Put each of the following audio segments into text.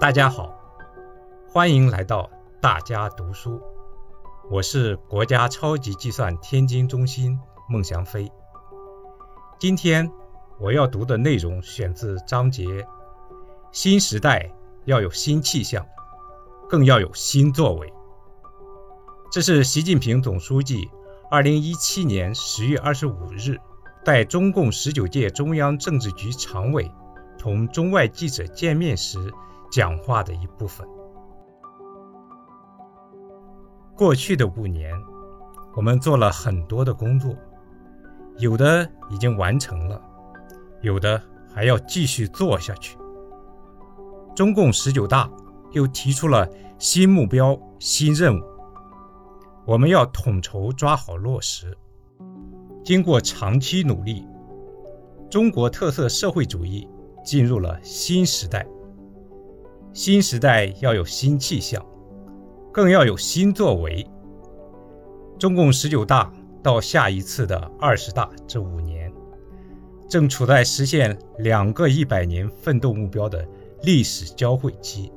大家好，欢迎来到大家读书。我是国家超级计算天津中心孟祥飞。今天我要读的内容选自章节“新时代要有新气象，更要有新作为”。这是习近平总书记2017年10月25日在中共十九届中央政治局常委同中外记者见面时讲话的一部分。过去的五年，我们做了很多的工作，有的已经完成了，有的还要继续做下去。中共十九大又提出了新目标、新任务。我们要统筹抓好落实。经过长期努力，中国特色社会主义进入了新时代。新时代要有新气象，更要有新作为。中共十九大到下一次的二十大这五年，正处在实现两个一百年奋斗目标的历史交汇期。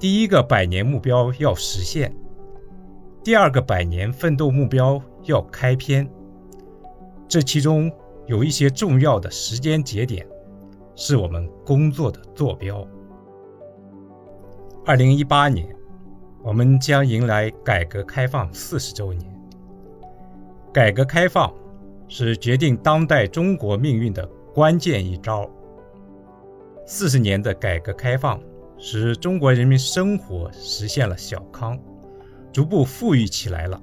第一个百年目标要实现。第二个百年奋斗目标要开篇，这其中有一些重要的时间节点，是我们工作的坐标。二零一八年，我们将迎来改革开放四十周年。改革开放是决定当代中国命运的关键一招。四十年的改革开放，使中国人民生活实现了小康。逐步富裕起来了。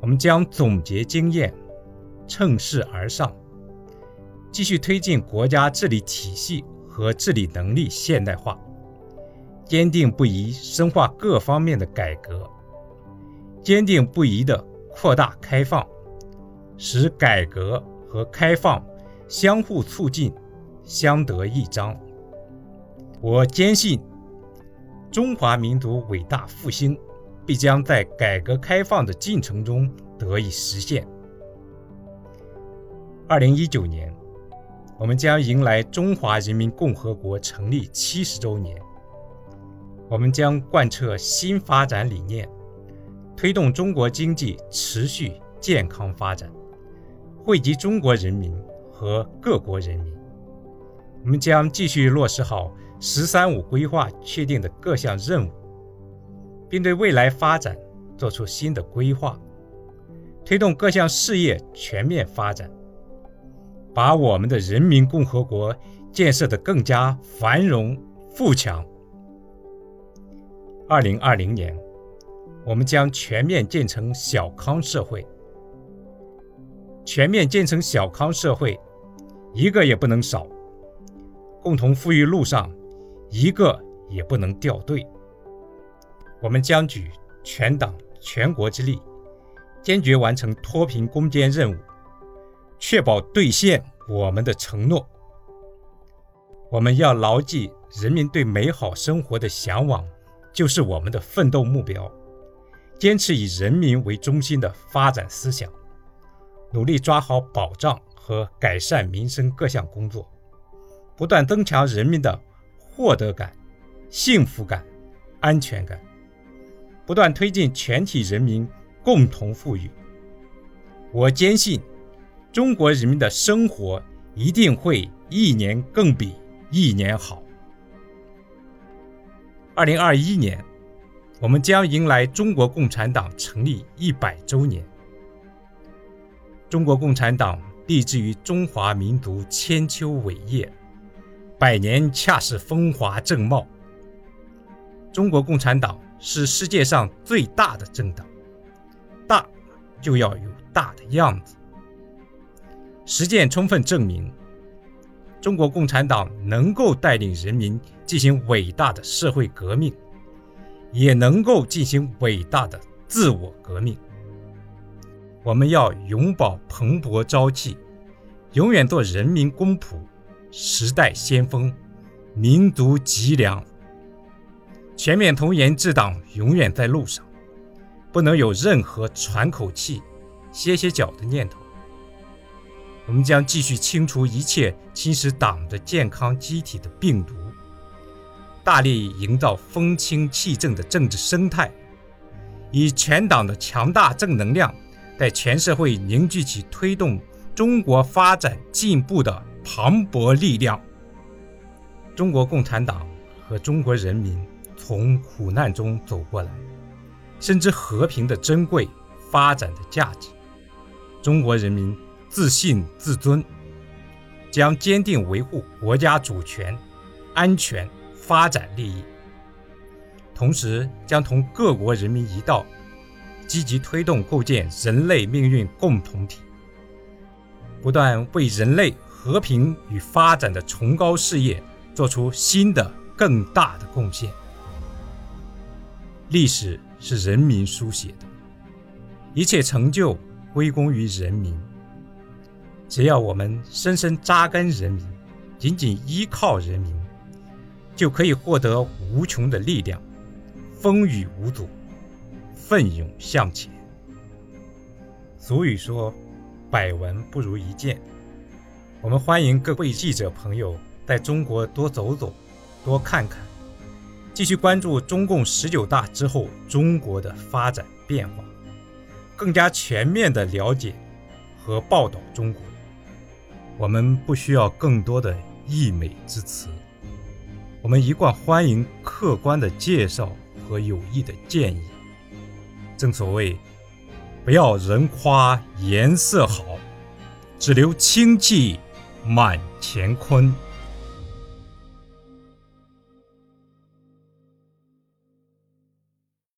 我们将总结经验，乘势而上，继续推进国家治理体系和治理能力现代化，坚定不移深化各方面的改革，坚定不移地扩大开放，使改革和开放相互促进，相得益彰。我坚信，中华民族伟大复兴。必将在改革开放的进程中得以实现。二零一九年，我们将迎来中华人民共和国成立七十周年。我们将贯彻新发展理念，推动中国经济持续健康发展，惠及中国人民和各国人民。我们将继续落实好“十三五”规划确定的各项任务。并对未来发展做出新的规划，推动各项事业全面发展，把我们的人民共和国建设得更加繁荣富强。二零二零年，我们将全面建成小康社会。全面建成小康社会，一个也不能少。共同富裕路上，一个也不能掉队。我们将举全党全国之力，坚决完成脱贫攻坚任务，确保兑现我们的承诺。我们要牢记人民对美好生活的向往，就是我们的奋斗目标。坚持以人民为中心的发展思想，努力抓好保障和改善民生各项工作，不断增强人民的获得感、幸福感、安全感。不断推进全体人民共同富裕，我坚信，中国人民的生活一定会一年更比一年好。二零二一年，我们将迎来中国共产党成立一百周年。中国共产党立志于中华民族千秋伟业，百年恰是风华正茂。中国共产党。是世界上最大的政党，大就要有大的样子。实践充分证明，中国共产党能够带领人民进行伟大的社会革命，也能够进行伟大的自我革命。我们要永葆蓬勃朝气，永远做人民公仆、时代先锋、民族脊梁。全面从严治党永远在路上，不能有任何喘口气、歇歇脚的念头。我们将继续清除一切侵蚀党的健康机体的病毒，大力营造风清气正的政治生态，以全党的强大正能量，在全社会凝聚起推动中国发展进步的磅礴力量。中国共产党和中国人民从苦难中走过来，深知和平的珍贵、发展的价值。中国人民自信自尊，将坚定维护国家主权、安全、发展利益，同时将同各国人民一道，积极推动构建人类命运共同体，不断为人类和平与发展的崇高事业做出新的、更大的贡献。历史是人民书写的，一切成就。归功于人民。只要我们深深扎根人民，紧紧依靠人民，就可以获得无穷的力量，风雨无阻，奋勇向前。俗语说：“百闻不如一见。”我们欢迎各位记者朋友在中国多走走，多看看，继续关注中共十九大之后中国的发展变化。更加全面地了解和报道中国，我们不需要更多的溢美之词，我们一贯欢迎客观的介绍和有益的建议。正所谓，不要人夸颜色好，只留清气满乾坤。